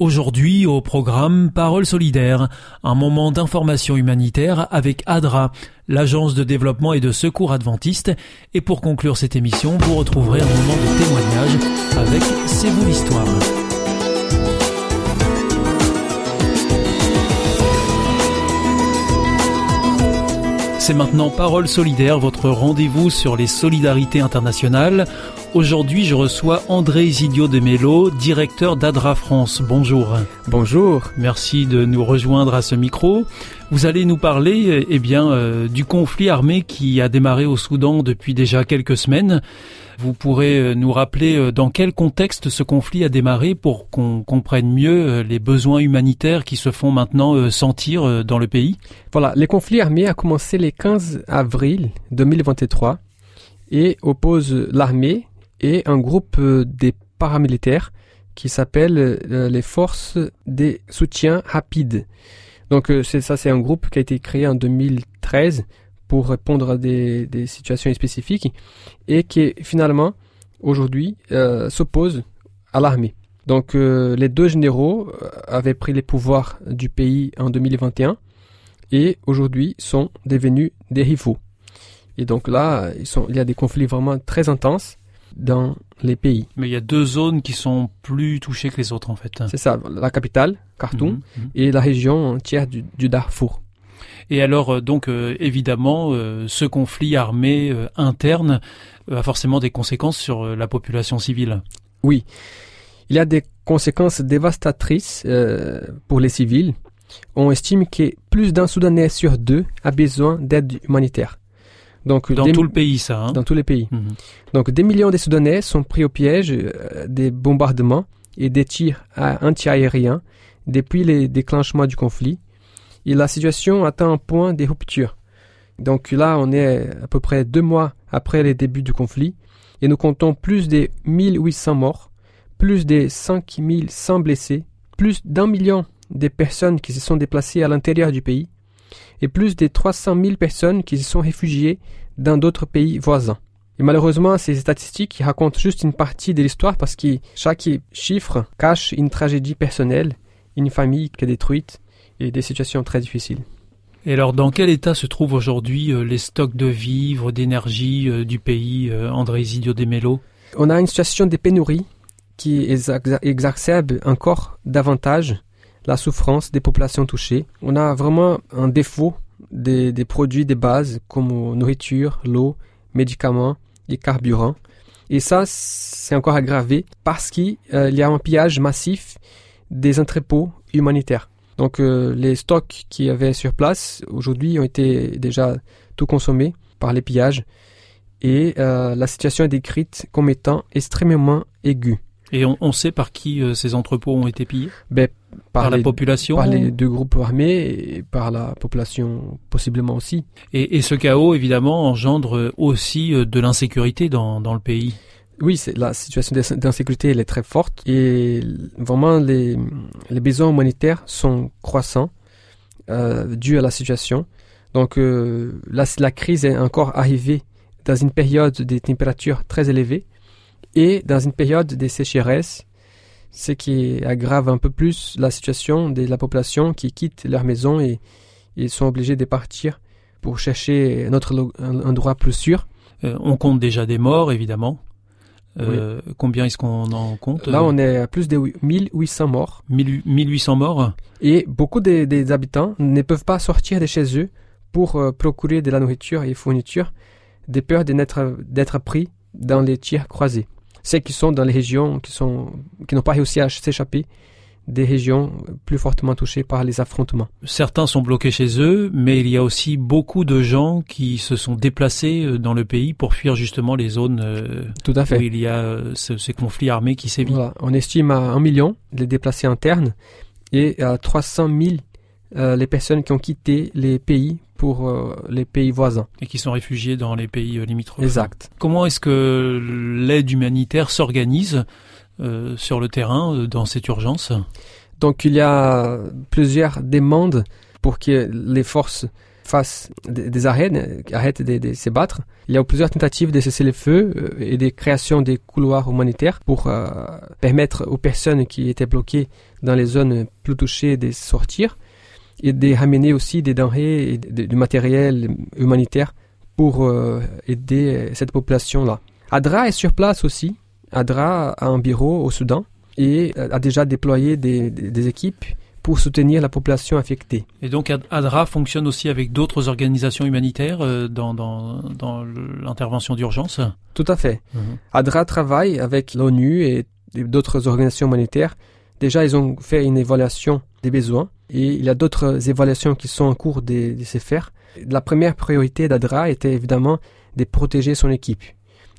Aujourd'hui au programme Parole solidaire, un moment d'information humanitaire avec ADRA, l'agence de développement et de secours adventiste. Et pour conclure cette émission, vous retrouverez un moment de témoignage avec C'est vous l'histoire. C'est maintenant Parole solidaire, votre rendez-vous sur les solidarités internationales. Aujourd'hui, je reçois André Isidio de Mello, directeur d'ADRA France. Bonjour. Bonjour. Merci de nous rejoindre à ce micro. Vous allez nous parler eh bien, euh, du conflit armé qui a démarré au Soudan depuis déjà quelques semaines. Vous pourrez euh, nous rappeler euh, dans quel contexte ce conflit a démarré pour qu'on comprenne mieux les besoins humanitaires qui se font maintenant sentir dans le pays Voilà, les conflits armés a commencé le 15 avril 2023 et oppose l'armée et un groupe euh, des paramilitaires qui s'appelle euh, les forces des soutiens rapides. Donc euh, ça, c'est un groupe qui a été créé en 2013 pour répondre à des, situations spécifiques et qui finalement aujourd'hui s'oppose à l'armée. Donc les deux généraux avaient pris les pouvoirs du pays en 2021 et aujourd'hui sont devenus des rivaux. Et donc là, il y a des conflits vraiment très intenses dans les pays. Mais il y a deux zones qui sont plus touchées que les autres en fait. C'est ça, la capitale, Khartoum, mhm, mhm. et la région entière du, Darfour. Et alors, euh, donc, euh, évidemment, euh, ce conflit armé interne a forcément des conséquences sur la population civile. Oui, il y a des conséquences dévastatrices pour les civils. On estime que plus d'un Soudanais sur deux a besoin d'aide humanitaire. Donc, dans tout le pays, ça. Hein dans tous les pays. Mhm. Donc, des millions de Soudanais sont pris au piège euh, des bombardements et des tirs antiaériens depuis les déclenchements du conflit. Et la situation atteint un point de rupture. Donc là, on est à peu près deux mois après les débuts du conflit et nous comptons plus de 1800 morts, plus de 5100 blessés, plus d'un million de personnes qui se sont déplacées à l'intérieur du pays et plus de 300 000 personnes qui se sont réfugiées dans d'autres pays voisins. Et malheureusement, ces statistiques racontent juste une partie de l'histoire parce que chaque chiffre cache une tragédie personnelle, une famille qui est détruite et des situations très difficiles. Et alors, dans quel état se trouvent aujourd'hui euh, les stocks de vivres, d'énergie euh, du pays, euh, André Isidio de Mello On a une situation de pénurie qui exacerbe encore davantage la souffrance des populations touchées. On a vraiment un défaut des, produits de base comme nourriture, l'eau, médicaments et carburant. Et ça, c'est encore aggravé parce qu'il euh, y a un pillage massif des entrepôts humanitaires. Donc euh, les stocks qui y avait sur place aujourd'hui ont été déjà tout consommés par les pillages et euh, la situation est décrite comme étant extrêmement aiguë. Et on, sait par qui euh, ces entrepôts ont été pillés? Ben, par, la population Par les deux groupes armés et par la population possiblement aussi. Et, ce chaos, évidemment, engendre aussi euh, de l'insécurité dans, dans le pays. Oui, la situation d'insécurité elle est très forte et vraiment les, les besoins humanitaires sont croissants euh, dus à la situation. Donc euh, la, la crise est encore arrivée dans une période des températures très élevées et dans une période de sécheresse, ce qui aggrave un peu plus la situation de la population qui quitte leur maison et, ils sont obligés de partir pour chercher un endroit plus sûr. Euh, on compte déjà des morts, évidemment. Euh, combien est-ce qu'on en compte Là, on est à plus de 1800 morts. 1800 morts Et beaucoup des, habitants ne peuvent pas sortir de chez eux pour euh, procurer de la nourriture et fournitures, de peur d'être pris dans les tirs croisés ceux qui sont dans les régions qui sont qui n'ont pas réussi à s'échapper des régions plus fortement touchées par les affrontements. Certains sont bloqués chez eux, mais il y a aussi beaucoup de gens qui se sont déplacés euh, dans le pays pour fuir justement les zones euh, Tout à fait. où il y a euh, ce- ces conflits armés qui sévissent. Voilà. On estime à 1 million les déplacés internes et à 300 000 euh, les personnes qui ont quitté les pays pour euh, les pays voisins. et qui sont réfugiés dans les pays euh, limitrophes. Exact. Comment est-ce que l'aide humanitaire s'organise sur le terrain dans cette urgence? Donc il y a plusieurs demandes pour que les forces fassent des, des arrêts, euh, arrêtent de, de se battre. Il y a plusieurs tentatives de cesser le feu euh, et de création des couloirs humanitaires pour permettre aux personnes qui étaient bloquées dans les zones plus touchées de sortir et de ramener aussi des denrées et du matériel humanitaire pour euh, aider cette population-là. ADRA est sur place aussi. ADRA a un bureau au Soudan et euh, a déjà déployé des, équipes pour soutenir la population affectée. Et donc Ad- ADRA fonctionne aussi avec d'autres organisations humanitaires euh, dans, dans, dans l'intervention d'urgence? Tout à fait. ADRA travaille avec l'ONU et d'autres organisations humanitaires. Déjà, ils ont fait une évaluation des besoins et il y a d'autres évaluations qui sont en cours de, de se faire. La première priorité d'ADRA était évidemment de protéger son équipe.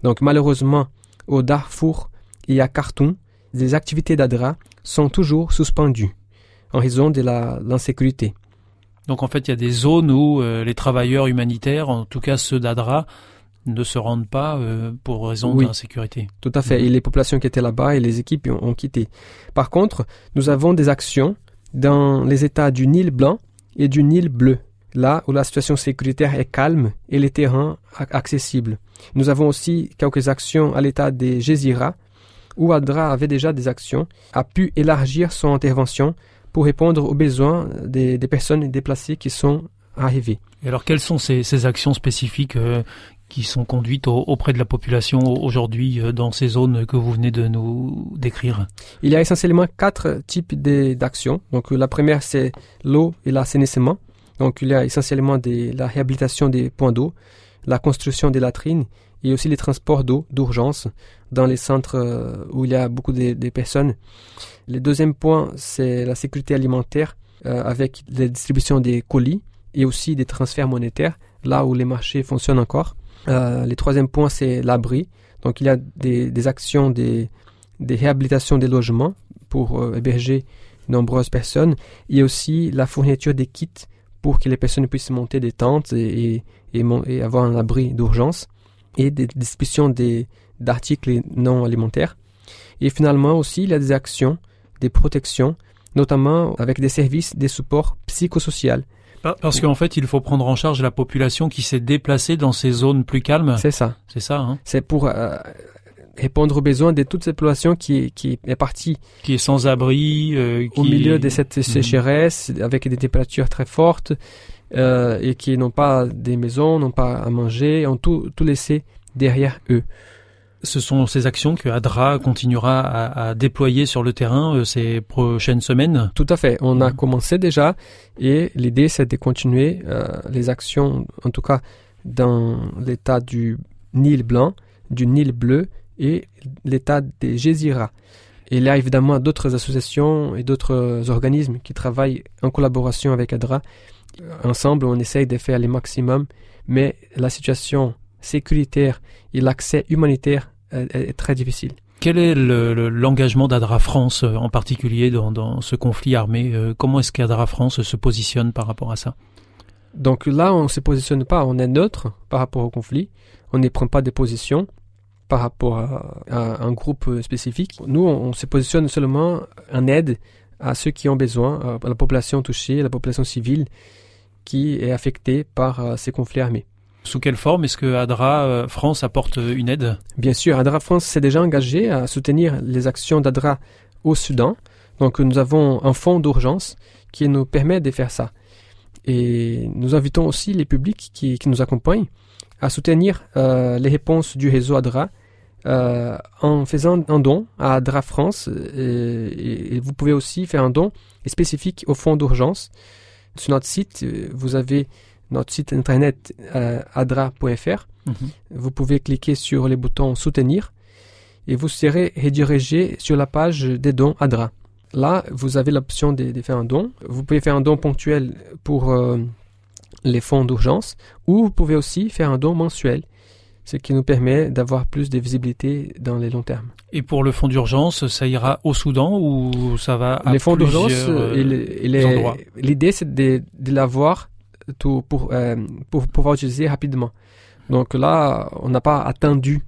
Donc malheureusement, au Darfour et à Khartoum, les activités d'ADRA sont toujours suspendues en raison de l'insécurité. Donc en fait, il y a des zones où euh, les travailleurs humanitaires, en tout cas ceux d'ADRA, ne se rendent pas euh, pour raison Oui. d'insécurité. Tout à fait. Et les populations qui étaient là-bas et les équipes ont, ont quitté. Par contre, nous avons des actions dans les États du Nil blanc et du Nil bleu, là où la situation sécuritaire est calme et les terrains ac- accessibles. Nous avons aussi quelques actions à l'État des Gézira, où ADRA avait déjà des actions, a pu élargir son intervention pour répondre aux besoins des, personnes déplacées qui sont arrivées. Et alors quelles sont ces, ces actions spécifiques euh, qui sont conduites au- auprès de la population aujourd'hui euh, dans ces zones que vous venez de nous décrire? Il y a essentiellement quatre types d'actions. Donc, la première, c'est l'eau et l'assainissement. Donc, il y a essentiellement la réhabilitation des points d'eau, la construction des latrines et aussi les transports d'eau d'urgence dans les centres euh, où il y a beaucoup de, de personnes. Le deuxième point, c'est la sécurité alimentaire euh, avec la distribution des colis et aussi des transferts monétaires là où les marchés fonctionnent encore. Euh, le troisième point, c'est l'abri. Donc, il y a des, actions des des réhabilitations des logements pour euh, héberger nombreuses personnes et aussi la fourniture des kits pour que les personnes puissent monter des tentes et, avoir un abri d'urgence et des distributions d'articles non alimentaires. Et finalement aussi, il y a des actions, des protections, notamment avec des services, des supports psychosociaux. Pa- Parce qu'en fait, il faut prendre en charge la population qui s'est déplacée dans ces zones plus calmes. C'est ça. C'est ça, hein C'est pour euh, répondre aux besoins de toute cette population qui, qui est partie Qui est sans abri, euh, qui au milieu de cette Mhm. sécheresse, avec des températures très fortes, euh, et qui n'ont pas des maisons, n'ont pas à manger, ont tout, tout laissé derrière eux. Ce sont ces actions que ADRA continuera à, à déployer sur le terrain euh, ces prochaines semaines. Tout à fait. On a Mhm. commencé déjà, et l'idée c'est de continuer euh, les actions, en tout cas dans l'état du Nil blanc, du Nil bleu et l'état des Gézira. Et il y a évidemment d'autres associations et d'autres organismes qui travaillent en collaboration avec ADRA. Ensemble, on essaye de faire le maximum, mais la situation sécuritaire et l'accès humanitaire euh, est, très difficile. Quel est le- le- l'engagement d'ADRA France euh, en particulier dans, dans ce conflit armé Euh, Comment est-ce qu'ADRA France se positionne par rapport à ça? Donc là, on ne se positionne pas, on est neutre par rapport au conflit. On ne prend pas de position par rapport à, à un groupe euh, spécifique. Nous, on, on se positionne seulement en aide à ceux qui ont besoin, à la population touchée, à la population civile qui est affectée par euh, ces conflits armés. Sous quelle forme est-ce que ADRA euh, France apporte euh, une aide? Bien sûr, ADRA France s'est déjà engagé à soutenir les actions d'ADRA au Soudan. Donc nous avons un fonds d'urgence qui nous permet de faire ça. Et nous invitons aussi les publics qui, nous accompagnent à soutenir euh, les réponses du réseau ADRA en faisant un don à ADRA France. Et, et vous pouvez aussi faire un don spécifique au fonds d'urgence. Sur notre site, vous avez notre site internet euh, adra.fr vous pouvez cliquer sur le bouton soutenir et vous serez redirigé sur la page des dons ADRA. là, vous avez l'option de, de, faire un don. Vous pouvez faire un don ponctuel pour euh, les fonds d'urgence ou vous pouvez aussi faire un don mensuel, ce qui nous permet d'avoir plus de visibilité dans les longs termes. Et pour le fonds d'urgence, ça ira au Soudan ou ça va à Les fonds d'urgence, euh, l'idée c'est de, de l'avoir pour, euh, pour pouvoir utiliser rapidement. Donc là, on n'a pas attendu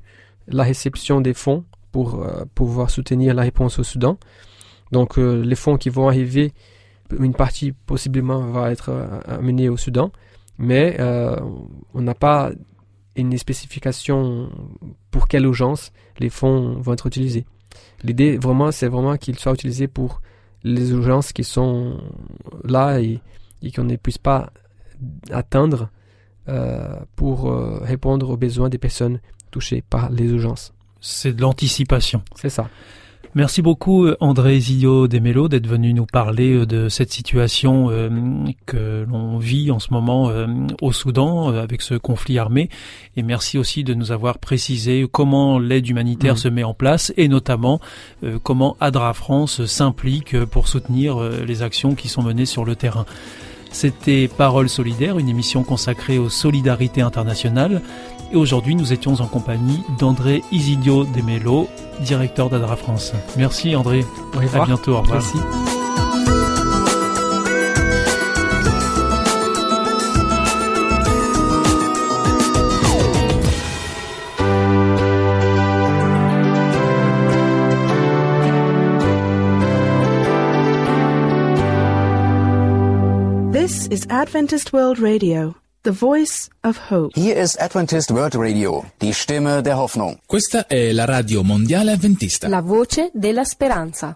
la réception des fonds pour euh, pouvoir soutenir la réponse au Soudan. Donc euh, les fonds qui vont arriver, une partie possiblement va être amenée au Soudan, mais on n'a pas une spécification pour quelle urgence les fonds vont être utilisés. L'idée vraiment, c'est vraiment qu'ils soient utilisés pour les urgences qui sont là et, et qu'on ne puisse pas atteindre pour répondre aux besoins des personnes touchées par les urgences. C'est de l'anticipation. C'est ça. Merci beaucoup André Zillo Desmélo d'être venu nous parler euh, de cette situation euh, que l'on vit en ce moment euh, au Soudan avec ce conflit armé et merci aussi de nous avoir précisé comment l'aide humanitaire mmh. se met en place et notamment comment ADRA France s'implique pour soutenir les actions qui sont menées sur le terrain. C'était Parole solidaire, une émission consacrée aux solidarités internationales. Et aujourd'hui, nous étions en compagnie d'André Isidio Demelo, directeur d'Adra France. Merci André. À bientôt. Au revoir. Merci. This is Adventist World Radio. The Voice of Hope. Hier ist Adventist World Radio, die Stimme der Hoffnung. Questa è la radio mondiale adventista. La voce della speranza.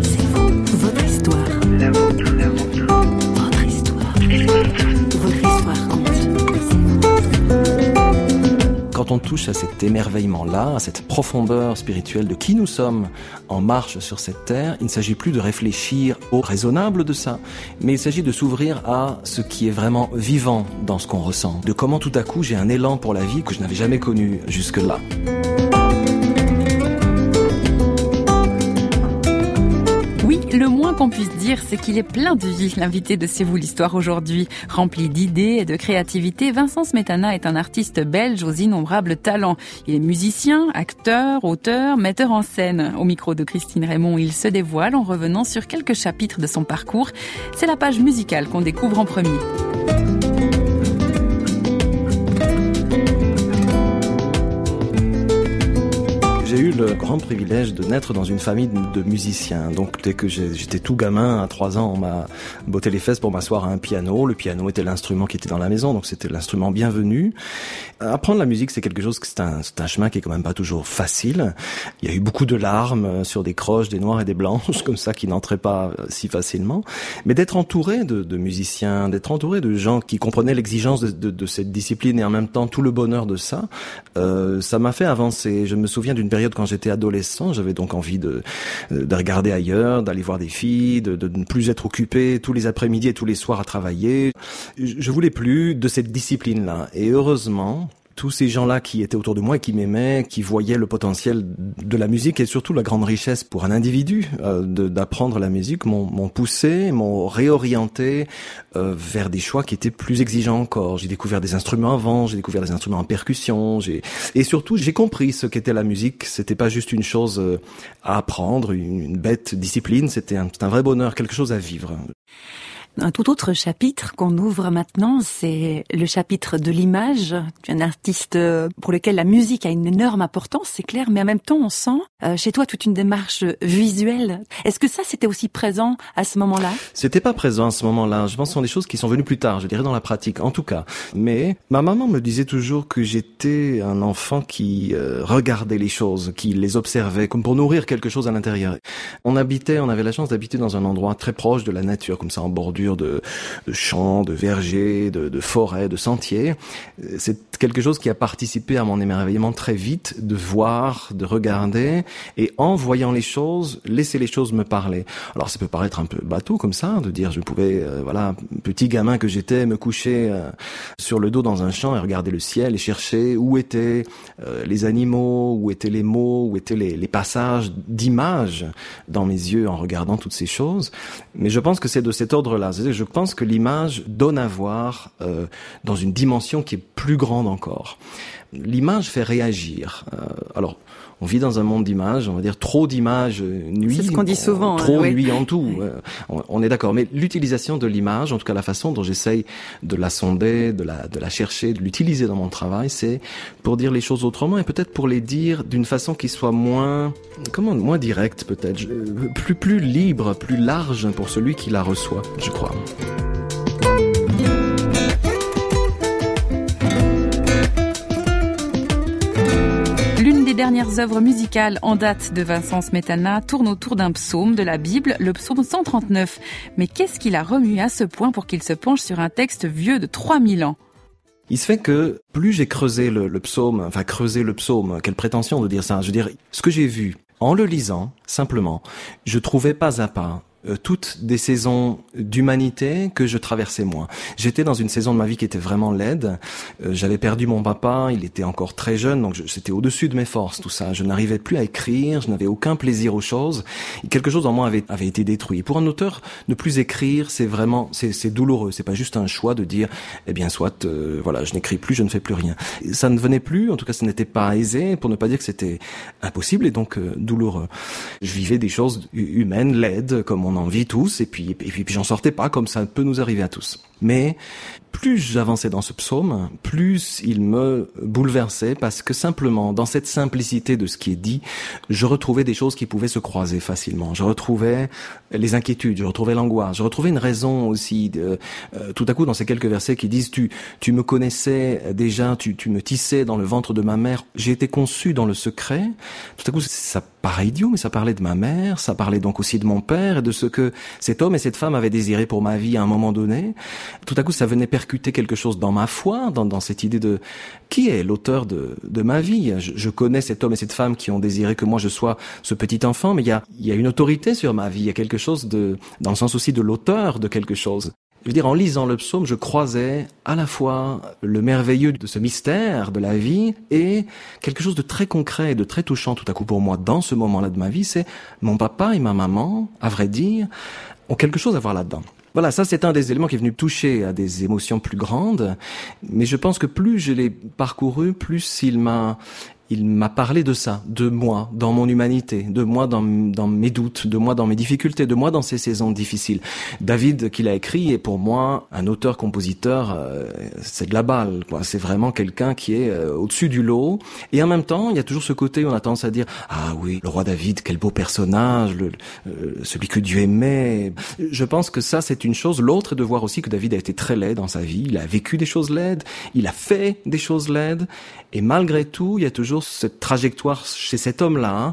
Quand on touche à cet émerveillement-là, à cette profondeur spirituelle de qui nous sommes en marche sur cette terre, il ne s'agit plus de réfléchir au raisonnable de ça, mais il s'agit de s'ouvrir à ce qui est vraiment vivant dans ce qu'on ressent, de comment tout à coup j'ai un élan pour la vie que je n'avais jamais connu jusque-là. Le moins qu'on puisse dire, c'est qu'il est plein de vie, l'invité de C'est vous l'histoire aujourd'hui. Rempli d'idées et de créativité, Vincent Smetana est un artiste belge aux innombrables talents. Il est musicien, acteur, auteur, metteur en scène. Au micro de Christine Raymond, il se dévoile en revenant sur quelques chapitres de son parcours. C'est la page musicale qu'on découvre en premier. Le grand privilège de naître dans une famille de musiciens. Donc dès que j'étais tout gamin, à 3 ans, on m'a botté les fesses pour m'asseoir à un piano. Le piano était l'instrument qui était dans la maison, donc c'était l'instrument bienvenu. Apprendre la musique, c'est quelque chose, c'est un, un chemin qui est quand même pas toujours facile. Il y a eu beaucoup de larmes sur des croches, des noirs et des blanches, comme ça, qui n'entraient pas si facilement. Mais d'être entouré de, musiciens, d'être entouré de gens qui comprenaient l'exigence de, cette discipline et en même temps tout le bonheur de ça, euh, ça m'a fait avancer. Je me souviens d'une période quand j'étais adolescent, j'avais donc envie de, de regarder ailleurs, d'aller voir des filles, de, de, ne plus être occupé tous les après-midi et tous les soirs à travailler. Je voulais plus de cette discipline-là. Et heureusement, tous ces gens-là qui étaient autour de moi et qui m'aimaient, qui voyaient le potentiel de la musique et surtout la grande richesse pour un individu euh, d'apprendre la musique m'ont poussé, m'ont réorienté euh, vers des choix qui étaient plus exigeants encore. J'ai découvert des instruments avant, j'ai découvert des instruments en percussion, et surtout j'ai compris ce qu'était la musique. C'était pas juste une chose euh, à apprendre, une, une bête discipline, c'était un, un vrai bonheur, quelque chose à vivre. Un tout autre chapitre qu'on ouvre maintenant, c'est le chapitre de l'image. Tu es un artiste euh, pour lequel la musique a une énorme importance, c'est clair, mais en même temps, on sent euh, chez toi toute une démarche visuelle. Est-ce que ça, c'était aussi présent à ce moment-là? C'était pas présent à ce moment-là. Je pense que ce sont des choses qui sont venues plus tard, je dirais dans la pratique, en tout cas. Mais ma maman me disait toujours que j'étais un enfant qui euh, regardait les choses, qui les observait, comme pour nourrir quelque chose à l'intérieur. On habitait, on avait la chance d'habiter dans un endroit très proche de la nature, comme ça en bordure de, champs, de vergers, de, de forêts, de sentiers. C'est quelque chose qui a participé à mon émerveillement très vite de voir, de regarder, et en voyant les choses, laisser les choses me parler. Alors ça peut paraître un peu bateau comme ça, de dire je pouvais, euh, voilà, petit gamin que j'étais, me coucher euh, sur le dos dans un champ et regarder le ciel et chercher où étaient euh, les animaux, où étaient les mots, où étaient les, les passages d'images dans mes yeux en regardant toutes ces choses. Mais je pense que c'est de cet ordre-là. Je pense que l'image donne à voir euh, dans une dimension qui est plus grande encore. L'image fait réagir. Euh, alors, on vit dans un monde d'images, on va dire trop d'images nuit. C'est ce qu'on dit souvent. Trop hein, oui. en tout. Euh, On, on est d'accord. Mais l'utilisation de l'image, en tout cas la façon dont j'essaye de la sonder, de la, de la chercher, de l'utiliser dans mon travail, c'est pour dire les choses autrement et peut-être pour les dire d'une façon qui soit moins, comment, moins directe peut-être, plus, plus libre, plus large pour celui qui la reçoit, je crois. Dernières œuvres musicales en date de Vincent Smetana tourne autour d'un psaume de la Bible, le psaume 139. Mais qu'est-ce qui l'a remué à ce point pour qu'il se penche sur un texte vieux de 3000 ans? Il se fait que plus j'ai creusé le, le psaume, enfin creusé le psaume, quelle prétention de dire ça. Je veux dire, ce que j'ai vu en le lisant, simplement, je trouvais pas à pas euh, toutes des saisons d'humanité que je traversais moi. J'étais dans une saison de ma vie qui était vraiment laide. Euh, J'avais perdu mon papa, il était encore très jeune, donc je- c'était au-dessus de mes forces tout ça. Je n'arrivais plus à écrire, je n'avais aucun plaisir aux choses. Et quelque chose en moi avait, avait été détruit. Pour un auteur, ne plus écrire, c'est vraiment, c'est douloureux. C'est pas juste un choix de dire, eh bien soit, euh, voilà, je n'écris plus, je ne fais plus rien. Ça ne venait plus, en tout cas, ce n'était pas aisé, pour ne pas dire que c'était impossible et donc euh, douloureux. Je vivais des choses hu- humaines, laides, comme on en vit tous, et puis, et puis, puis j'en sortais pas, comme ça peut nous arriver à tous. Mais plus j'avançais dans ce psaume, plus il me bouleversait parce que simplement, dans cette simplicité de ce qui est dit, je retrouvais des choses qui pouvaient se croiser facilement. Je retrouvais les inquiétudes, je retrouvais l'angoisse, je retrouvais une raison aussi. De, euh, tout à coup, dans ces quelques versets qui disent tu tu me connaissais déjà, tu tu me tissais dans le ventre de ma mère, j'ai été conçu dans le secret. Tout à coup, ça paraît idiot, mais ça parlait de ma mère, ça parlait donc aussi de mon père et de ce que cet homme et cette femme avaient désiré pour ma vie à un moment donné. Tout à coup, ça venait percuter quelque chose dans ma foi, dans, cette idée de qui est l'auteur de, ma vie. Je, connais cet homme et cette femme qui ont désiré que moi je sois ce petit enfant, mais il y a, y a une autorité sur ma vie, il y a quelque chose de, dans le sens aussi de l'auteur de quelque chose. Je veux dire, en lisant le psaume, je croisais à la fois le merveilleux de ce mystère de la vie et quelque chose de très concret et de très touchant tout à coup pour moi dans ce moment-là de ma vie, c'est mon papa et ma maman, à vrai dire, ont quelque chose à voir là-dedans. Voilà, ça c'est un des éléments qui est venu toucher à des émotions plus grandes, mais je pense que plus je l'ai parcouru, plus il m'a il m'a parlé de ça, de moi, dans mon humanité, de moi dans, mes doutes, de moi dans mes difficultés, de moi dans ces saisons difficiles. David, qu'il a écrit, est pour moi un auteur-compositeur, euh, c'est de la balle, quoi. C'est vraiment quelqu'un qui est euh, au-dessus du lot. Et en même temps, il y a toujours ce côté où on a tendance à dire, ah oui, le roi David, quel beau personnage, le, euh, celui que Dieu aimait. Je pense que ça, c'est une chose. L'autre est de voir aussi que David a été très laid dans sa vie. Il a vécu des choses laides, il a fait des choses laides. Et malgré tout, il y a toujours cette trajectoire chez cet homme-là hein,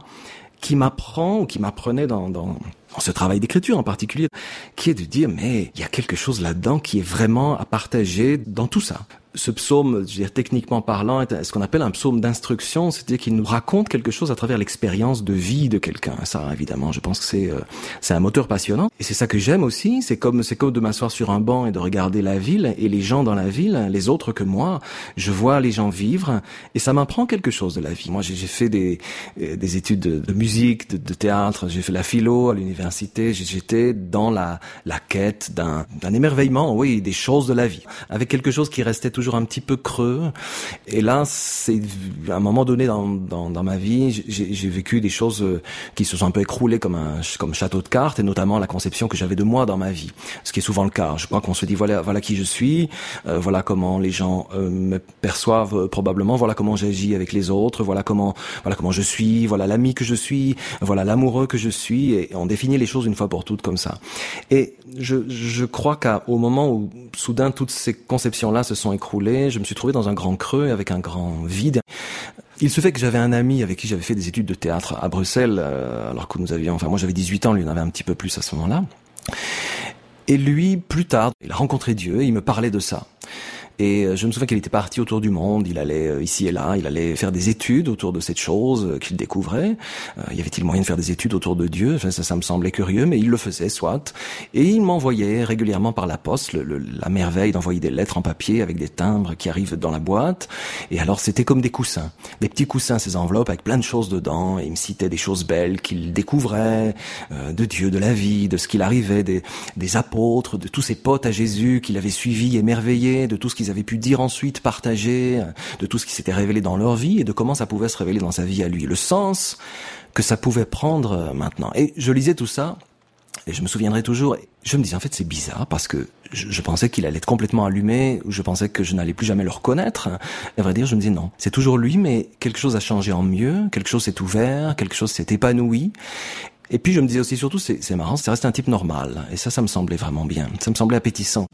qui m'apprend ou qui m'apprenait dans, ce travail d'écriture en particulier, qui est de dire mais il y a quelque chose là-dedans qui est vraiment à partager dans tout ça. Ce psaume, je veux dire, techniquement parlant, est ce qu'on appelle un psaume d'instruction, c'est-à-dire qu'il nous raconte quelque chose à travers l'expérience de vie de quelqu'un. Ça, évidemment, je pense que c'est euh, c'est un moteur passionnant. Et c'est ça que j'aime aussi. C'est comme c'est comme de m'asseoir sur un banc et de regarder la ville et les gens dans la ville, les autres que moi. Je vois les gens vivre et ça m'apprend quelque chose de la vie. Moi, j'ai fait des euh, des études de, musique, de, de théâtre. J'ai fait la philo à l'université. J'étais dans la la quête d'un d'un émerveillement, oui, des choses de la vie, avec quelque chose qui restait toujours un petit peu creux. Et là, c'est à un moment donné dans, dans, ma vie, j'ai vécu des choses euh, qui se sont un peu écroulées comme un comme château de cartes, et notamment la conception que j'avais de moi dans ma vie, ce qui est souvent le cas. Je crois qu'on se dit voilà voilà qui je suis, euh, voilà comment les gens euh, me perçoivent probablement, voilà comment j'agis avec les autres, voilà comment voilà comment je suis, voilà l'ami que je suis, voilà l'amoureux que je suis, et on définit les choses une fois pour toutes comme ça. Et je, je crois qu'au moment où soudain toutes ces conceptions-là se sont écroulées, je me suis trouvé dans un grand creux avec un grand vide. Il se fait que j'avais un ami avec qui j'avais fait des études de théâtre à Bruxelles, euh, alors que nous avions, enfin moi j'avais 18 ans, lui en avait un petit peu plus à ce moment-là. Et lui, plus tard, il a rencontré Dieu et il me parlait de ça. Et euh, je me souviens qu'il était parti autour du monde, il allait euh, ici et là, il allait faire des études autour de cette chose euh, qu'il découvrait. y avait-il moyen de faire des études autour de Dieu? Ça, ça me semblait curieux, mais il le faisait, soit. Et il m'envoyait régulièrement par la poste le, la merveille d'envoyer des lettres en papier avec des timbres qui arrivent dans la boîte. Et alors c'était comme des coussins, des petits coussins, ces enveloppes avec plein de choses dedans. Et il me citait des choses belles qu'il découvrait, de Dieu, de la vie, de ce qu'il arrivait, des, des apôtres, de tous ses potes à Jésus qu'il avait suivis, émerveillés, de tout ce qu'ils avaient pu dire ensuite, partager, euh, de tout ce qui s'était révélé dans leur vie et de comment ça pouvait se révéler dans sa vie à lui. Le sens que ça pouvait prendre euh, maintenant. Et je lisais tout ça, et je me souviendrai toujours, je me disais en fait c'est bizarre parce que je, pensais qu'il allait être complètement allumé, je pensais que je n'allais plus jamais le reconnaître. Et à vrai dire, je me disais non, c'est toujours lui, mais quelque chose a changé en mieux, quelque chose s'est ouvert, quelque chose s'est épanoui. Et puis je me disais aussi surtout, c'est marrant, c'est resté un type normal. Et ça, ça me semblait vraiment bien. Ça me semblait appétissant.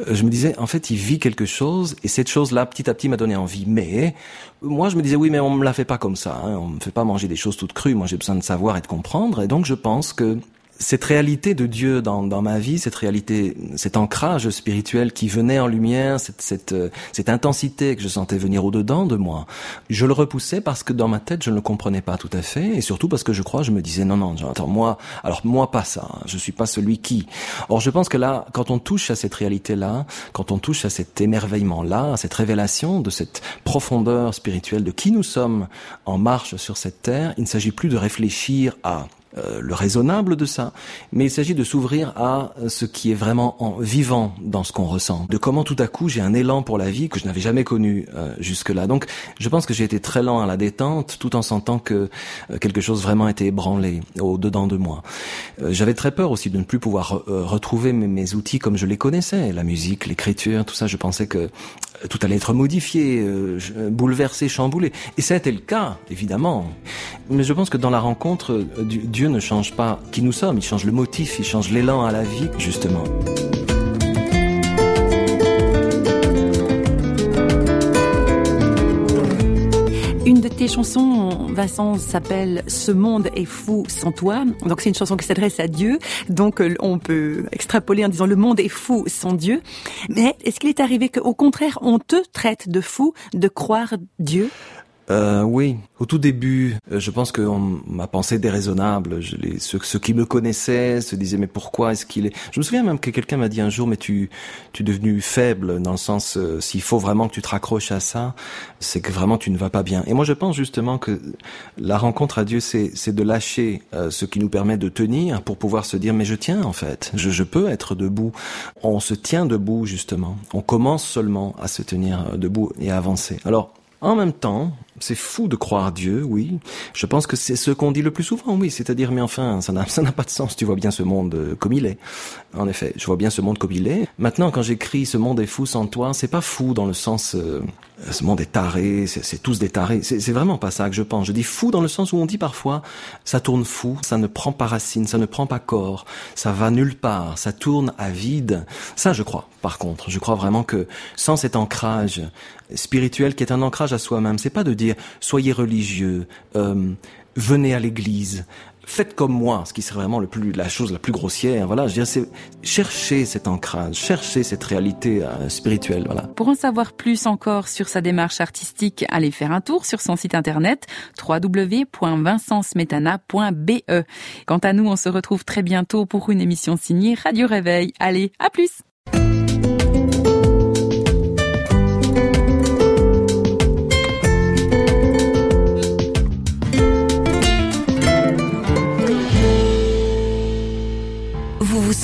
Euh, je me disais, en fait, il vit quelque chose, et cette chose-là, petit à petit, m'a donné envie. Mais moi, je me disais, oui, mais on me la fait pas comme ça. Hein. On me fait pas manger des choses toutes crues. Moi, j'ai besoin de savoir et de comprendre. Et donc, je pense que cette réalité de Dieu dans, dans ma vie, cette réalité, cet ancrage spirituel qui venait en lumière, cette, cette, euh, cette intensité que je sentais venir au-dedans de moi, je le repoussais parce que dans ma tête, je ne le comprenais pas tout à fait, et surtout parce que je crois, je me disais, non, non, attends, moi, alors moi pas ça, hein, je suis pas celui qui. Or, je pense que là, quand on touche à cette réalité-là, quand on touche à cet émerveillement-là, à cette révélation de cette profondeur spirituelle de qui nous sommes en marche sur cette terre, il ne s'agit plus de réfléchir à euh, le raisonnable de ça, mais il s'agit de s'ouvrir à ce qui est vraiment en vivant dans ce qu'on ressent, de comment tout à coup j'ai un élan pour la vie que je n'avais jamais connu euh, jusque-là. Donc je pense que j'ai été très lent à la détente tout en sentant que euh, quelque chose vraiment était ébranlé au-dedans de moi. J'avais très peur aussi de ne plus pouvoir retrouver mes, mes, outils comme je les connaissais, la musique, l'écriture, tout ça, je pensais que tout allait être modifié, bouleversé, chamboulé. Et ça a été le cas, évidemment. Mais je pense que dans la rencontre, Dieu Dieu ne change pas qui nous sommes, il change le motif, il change l'élan à la vie, justement. Chansons, Vincent, s'appelle Ce monde est fou sans toi. Donc c'est une chanson qui s'adresse à Dieu. Donc euh, on peut extrapoler en disant le monde est fou sans Dieu. Mais est-ce qu'il est arrivé qu'au contraire on te traite de fou de croire Dieu? Euh, oui, au tout début, euh, je pense que ma pensée déraisonnable. Ceux, qui me connaissaient se disaient mais pourquoi est-ce qu'il est? Je me souviens même que quelqu'un m'a dit un jour mais tu tu es devenu faible dans le sens euh, s'il faut vraiment que tu te raccroches à ça, c'est que vraiment tu ne vas pas bien. Et moi je pense justement que la rencontre à Dieu c'est c'est de lâcher euh, ce qui nous permet de tenir pour pouvoir se dire mais je tiens en fait, je, je peux être debout. On se tient debout justement. On commence seulement à se tenir debout et à avancer. Alors en même temps, c'est fou de croire Dieu, oui. Je pense que c'est ce qu'on dit le plus souvent, oui. C'est-à-dire, mais enfin, ça n'a, ça n'a pas de sens. Tu vois bien ce monde euh, comme il est. En effet, je vois bien ce monde comme il est. Maintenant, quand j'écris ce monde est fou sans toi, c'est pas fou dans le sens, euh, ce monde est taré, c'est, tous des tarés. C'est, c'est vraiment pas ça que je pense. Je dis fou dans le sens où on dit parfois, ça tourne fou, ça ne prend pas racine, ça ne prend pas corps, ça va nulle part, ça tourne à vide. Ça, je crois. Par contre, je crois vraiment que sans cet ancrage spirituel qui est un ancrage à soi-même. C'est pas de dire soyez religieux, euh, venez à l'église, faites comme moi, ce qui serait vraiment le plus, la chose la plus grossière. Voilà, je c'est chercher cet ancrage, chercher cette réalité euh, spirituelle. Voilà. Pour en savoir plus encore sur sa démarche artistique, allez faire un tour sur son site internet www.vincencesmetana.be. Quant à nous, on se retrouve très bientôt pour une émission signée Radio Réveil. Allez, à plus.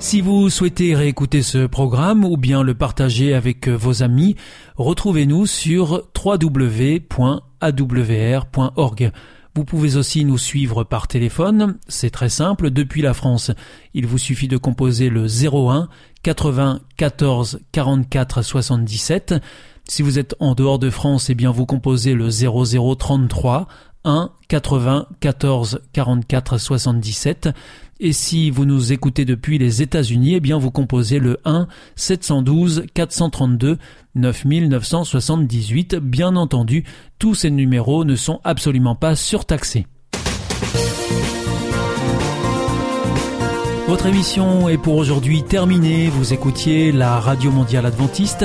Si vous souhaitez réécouter ce programme ou bien le partager avec vos amis, retrouvez-nous sur www.awr.org. Vous pouvez aussi nous suivre par téléphone, c'est très simple, depuis la France. Il vous suffit de composer le 01 80 14 44 77. Si vous êtes en dehors de France, eh bien vous composez le 0033 1 80 14 44 77. Et si vous nous écoutez depuis les États-Unis, eh bien vous composez le 1 712 432 9978. Bien entendu, tous ces numéros ne sont absolument pas surtaxés. Votre émission est pour aujourd'hui terminée. Vous écoutiez la Radio Mondiale Adventiste